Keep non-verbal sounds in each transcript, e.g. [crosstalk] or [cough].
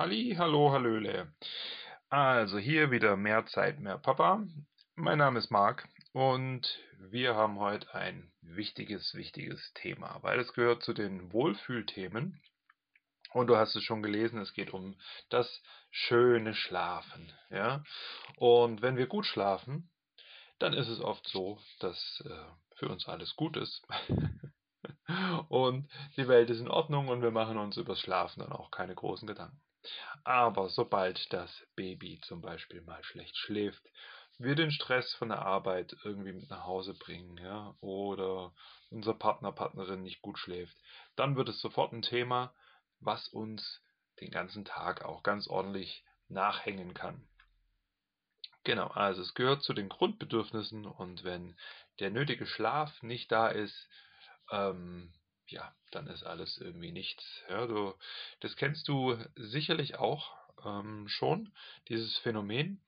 Halli, hallo, hallöle. Also hier wieder mehr Zeit, mehr Papa. Mein Name ist Marc und wir haben heute ein wichtiges, wichtiges Thema, weil es gehört zu den Wohlfühlthemen. Und du hast es schon gelesen, es geht um das schöne Schlafen. Ja? Und wenn wir gut schlafen, dann ist es oft so, dass äh, für uns alles gut ist. [laughs] und die Welt ist in Ordnung und wir machen uns übers Schlafen dann auch keine großen Gedanken. Aber sobald das Baby zum Beispiel mal schlecht schläft, wir den Stress von der Arbeit irgendwie mit nach Hause bringen, ja, oder unser Partner, Partnerin nicht gut schläft, dann wird es sofort ein Thema, was uns den ganzen Tag auch ganz ordentlich nachhängen kann. Genau, also es gehört zu den Grundbedürfnissen und wenn der nötige Schlaf nicht da ist, ähm, ja, dann ist alles irgendwie nichts. Ja, du, das kennst du sicherlich auch ähm, schon, dieses Phänomen.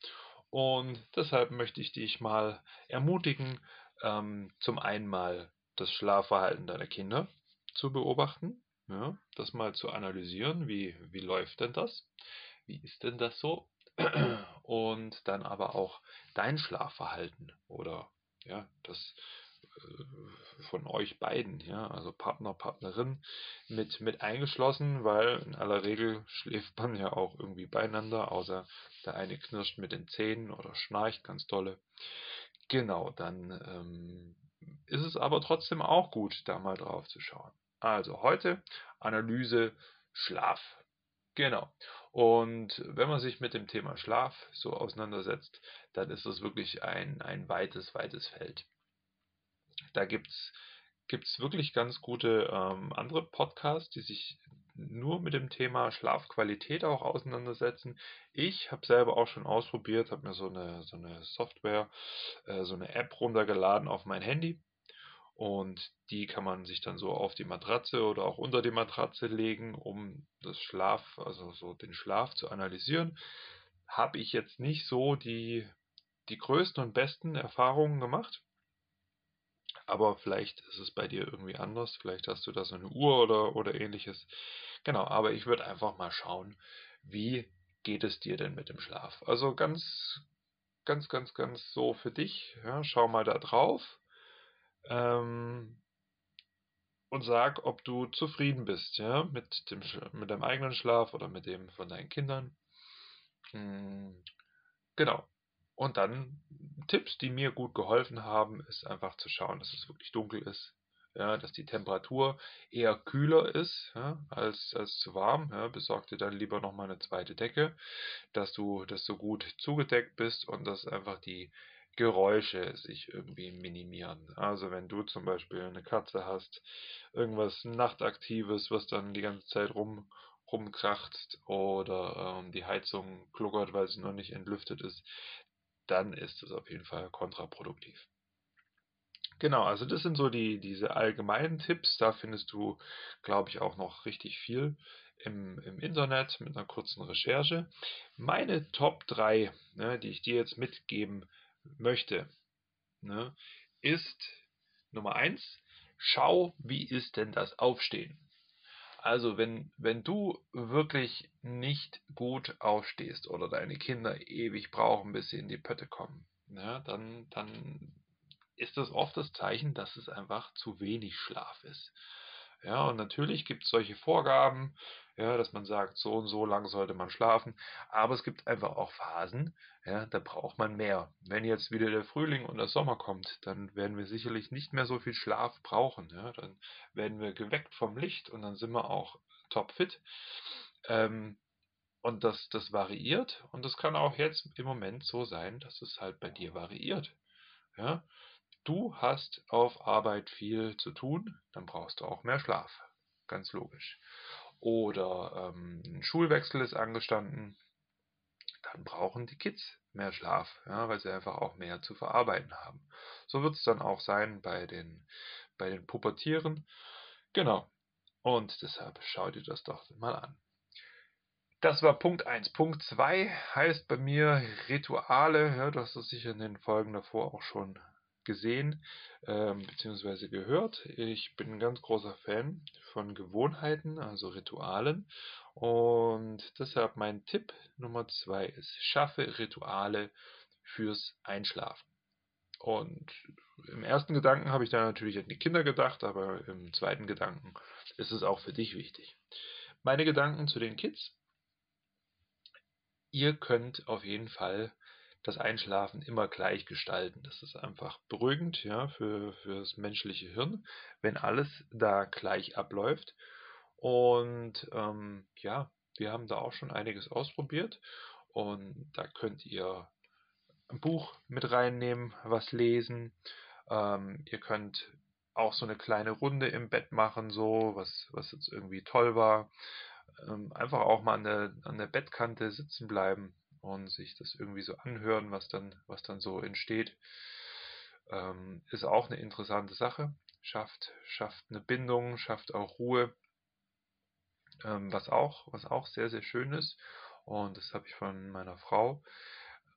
Und deshalb möchte ich dich mal ermutigen, ähm, zum einen mal das Schlafverhalten deiner Kinder zu beobachten, ja, das mal zu analysieren, wie, wie läuft denn das? Wie ist denn das so? Und dann aber auch dein Schlafverhalten oder ja, das von euch beiden, ja, also Partner, Partnerin mit, mit eingeschlossen, weil in aller Regel [laughs] schläft man ja auch irgendwie beieinander, außer der eine knirscht mit den Zähnen oder schnarcht ganz dolle. Genau, dann ähm, ist es aber trotzdem auch gut, da mal drauf zu schauen. Also heute Analyse Schlaf. Genau. Und wenn man sich mit dem Thema Schlaf so auseinandersetzt, dann ist das wirklich ein, ein weites, weites Feld. Da gibt's gibt's wirklich ganz gute ähm, andere Podcasts, die sich nur mit dem Thema Schlafqualität auch auseinandersetzen. Ich habe selber auch schon ausprobiert, habe mir so eine, so eine Software, äh, so eine App runtergeladen auf mein Handy. Und die kann man sich dann so auf die Matratze oder auch unter die Matratze legen, um das Schlaf, also so den Schlaf zu analysieren. Habe ich jetzt nicht so die, die größten und besten Erfahrungen gemacht. Aber vielleicht ist es bei dir irgendwie anders. Vielleicht hast du da so eine Uhr oder, oder ähnliches. Genau, aber ich würde einfach mal schauen, wie geht es dir denn mit dem Schlaf? Also ganz, ganz, ganz, ganz so für dich. Ja, schau mal da drauf ähm, und sag, ob du zufrieden bist, ja, mit dem, mit deinem eigenen Schlaf oder mit dem von deinen Kindern. Hm, genau. Und dann Tipps, die mir gut geholfen haben, ist einfach zu schauen, dass es wirklich dunkel ist, ja, dass die Temperatur eher kühler ist ja, als, als zu warm. Ja, besorg dir dann lieber nochmal eine zweite Decke, dass du, dass du gut zugedeckt bist und dass einfach die Geräusche sich irgendwie minimieren. Also wenn du zum Beispiel eine Katze hast, irgendwas Nachtaktives, was dann die ganze Zeit rum, rumkracht oder ähm, die Heizung gluckert, weil sie noch nicht entlüftet ist, dann ist es auf jeden Fall kontraproduktiv. Genau, also das sind so die, diese allgemeinen Tipps. Da findest du, glaube ich, auch noch richtig viel im, im Internet mit einer kurzen Recherche. Meine Top 3, ne, die ich dir jetzt mitgeben möchte, ne, ist Nummer 1, schau, wie ist denn das Aufstehen? Also wenn, wenn du wirklich nicht gut aufstehst oder deine Kinder ewig brauchen, bis sie in die Pötte kommen, ja, dann, dann ist das oft das Zeichen, dass es einfach zu wenig Schlaf ist. Ja, und natürlich gibt es solche Vorgaben, ja, dass man sagt, so und so lang sollte man schlafen. Aber es gibt einfach auch Phasen, ja, da braucht man mehr. Wenn jetzt wieder der Frühling und der Sommer kommt, dann werden wir sicherlich nicht mehr so viel Schlaf brauchen. Ja, dann werden wir geweckt vom Licht und dann sind wir auch topfit. Ähm, und das, das variiert und das kann auch jetzt im Moment so sein, dass es halt bei dir variiert. Ja, Du hast auf Arbeit viel zu tun, dann brauchst du auch mehr Schlaf. Ganz logisch. Oder ähm, ein Schulwechsel ist angestanden, dann brauchen die Kids mehr Schlaf, ja, weil sie einfach auch mehr zu verarbeiten haben. So wird es dann auch sein bei den, bei den Pubertieren. Genau. Und deshalb schau dir das doch mal an. Das war Punkt 1. Punkt 2 heißt bei mir Rituale. Ja, hast es sicher in den Folgen davor auch schon gesehen ähm, bzw. gehört. Ich bin ein ganz großer Fan von Gewohnheiten, also Ritualen. Und deshalb mein Tipp Nummer zwei ist, schaffe Rituale fürs Einschlafen. Und im ersten Gedanken habe ich da natürlich an die Kinder gedacht, aber im zweiten Gedanken ist es auch für dich wichtig. Meine Gedanken zu den Kids. Ihr könnt auf jeden Fall das Einschlafen immer gleich gestalten. Das ist einfach beruhigend ja, für, für das menschliche Hirn, wenn alles da gleich abläuft. Und ähm, ja, wir haben da auch schon einiges ausprobiert und da könnt ihr ein Buch mit reinnehmen, was lesen. Ähm, ihr könnt auch so eine kleine Runde im Bett machen, so, was, was jetzt irgendwie toll war. Ähm, einfach auch mal an der, an der Bettkante sitzen bleiben und sich das irgendwie so anhören, was dann, was dann so entsteht. Ähm, ist auch eine interessante Sache. Schafft, schafft eine Bindung, schafft auch Ruhe. Ähm, was auch, was auch sehr, sehr schön ist. Und das habe ich von meiner Frau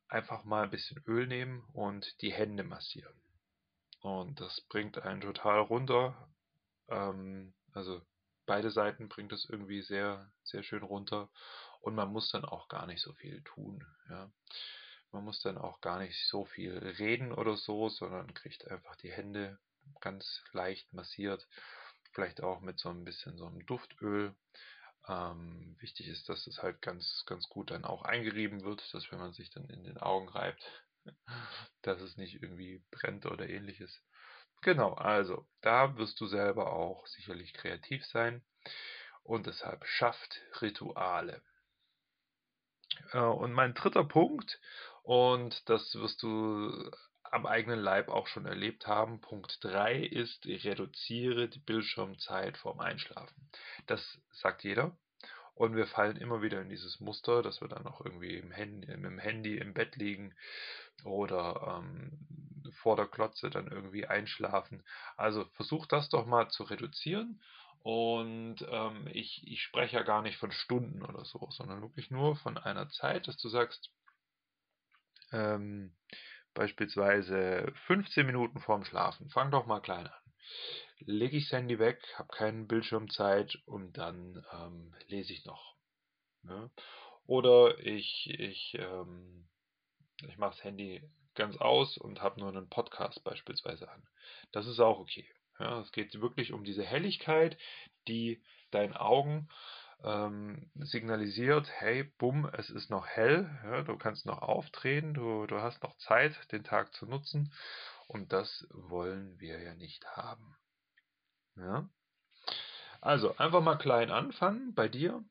einfach mal ein bisschen Öl nehmen und die Hände massieren. Und das bringt einen total runter. Ähm, also beide Seiten bringt es irgendwie sehr, sehr schön runter. Und man muss dann auch gar nicht so viel tun. Ja. Man muss dann auch gar nicht so viel reden oder so, sondern kriegt einfach die Hände ganz leicht massiert. Vielleicht auch mit so ein bisschen so einem Duftöl. Ähm, wichtig ist, dass es halt ganz, ganz gut dann auch eingerieben wird, dass wenn man sich dann in den Augen reibt, [laughs] dass es nicht irgendwie brennt oder ähnliches. Genau, also da wirst du selber auch sicherlich kreativ sein und deshalb schafft Rituale. Äh, und mein dritter Punkt, und das wirst du am eigenen Leib auch schon erlebt haben. Punkt 3 ist, reduziere die Bildschirmzeit vorm Einschlafen. Das sagt jeder. Und wir fallen immer wieder in dieses Muster, dass wir dann auch irgendwie im Handy, im Handy im Bett liegen oder ähm, vor der Klotze dann irgendwie einschlafen. Also versuch das doch mal zu reduzieren. Und ähm, ich, ich spreche ja gar nicht von Stunden oder so, sondern wirklich nur von einer Zeit, dass du sagst, ähm, beispielsweise 15 Minuten vorm Schlafen. Fang doch mal klein an. Lege ich das Handy weg, habe keine Bildschirmzeit und dann ähm, lese ich noch. Ne? Oder ich, ich, ähm, ich mache das Handy ganz aus und habe nur einen Podcast beispielsweise an. Das ist auch okay. Ja, es geht wirklich um diese Helligkeit, die deinen Augen ähm, signalisiert, hey, bumm, es ist noch hell, ja, du kannst noch auftreten, du, du hast noch Zeit, den Tag zu nutzen und das wollen wir ja nicht haben. Ja? Also einfach mal klein anfangen bei dir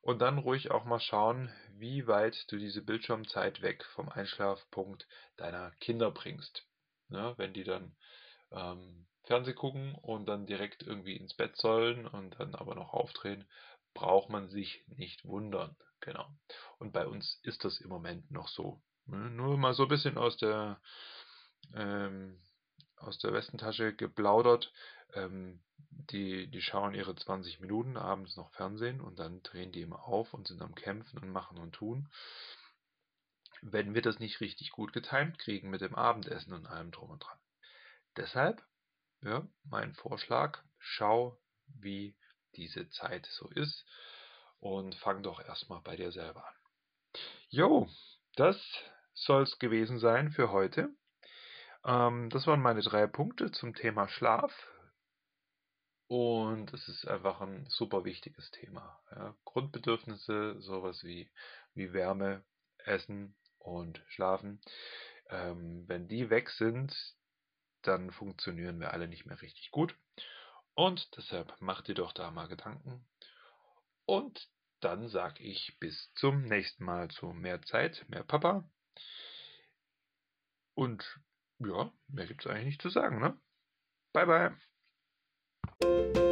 und dann ruhig auch mal schauen, wie weit du diese Bildschirmzeit weg vom Einschlafpunkt deiner Kinder bringst. Ja, wenn die dann ähm, Fernseh gucken und dann direkt irgendwie ins Bett sollen und dann aber noch aufdrehen, braucht man sich nicht wundern. Genau. Und bei uns ist das im Moment noch so. Ne? Nur mal so ein bisschen aus der ähm, aus der Westentasche geplaudert. Ähm, die, die schauen ihre 20 Minuten abends noch Fernsehen und dann drehen die immer auf und sind am Kämpfen und machen und tun. Wenn wir das nicht richtig gut getimt kriegen mit dem Abendessen und allem drum und dran. Deshalb, ja, mein Vorschlag, schau, wie diese Zeit so ist und fang doch erstmal bei dir selber an. Jo, das soll es gewesen sein für heute. Ähm, das waren meine drei Punkte zum Thema Schlaf. Und es ist einfach ein super wichtiges Thema. Ja. Grundbedürfnisse, sowas wie, wie Wärme, Essen und Schlafen. Ähm, wenn die weg sind, dann funktionieren wir alle nicht mehr richtig gut. Und deshalb mach dir doch da mal Gedanken. Und dann sag ich bis zum nächsten Mal zu mehr Zeit, mehr Papa. Und ja, mehr gibt es eigentlich nicht zu sagen, ne? Bye bye.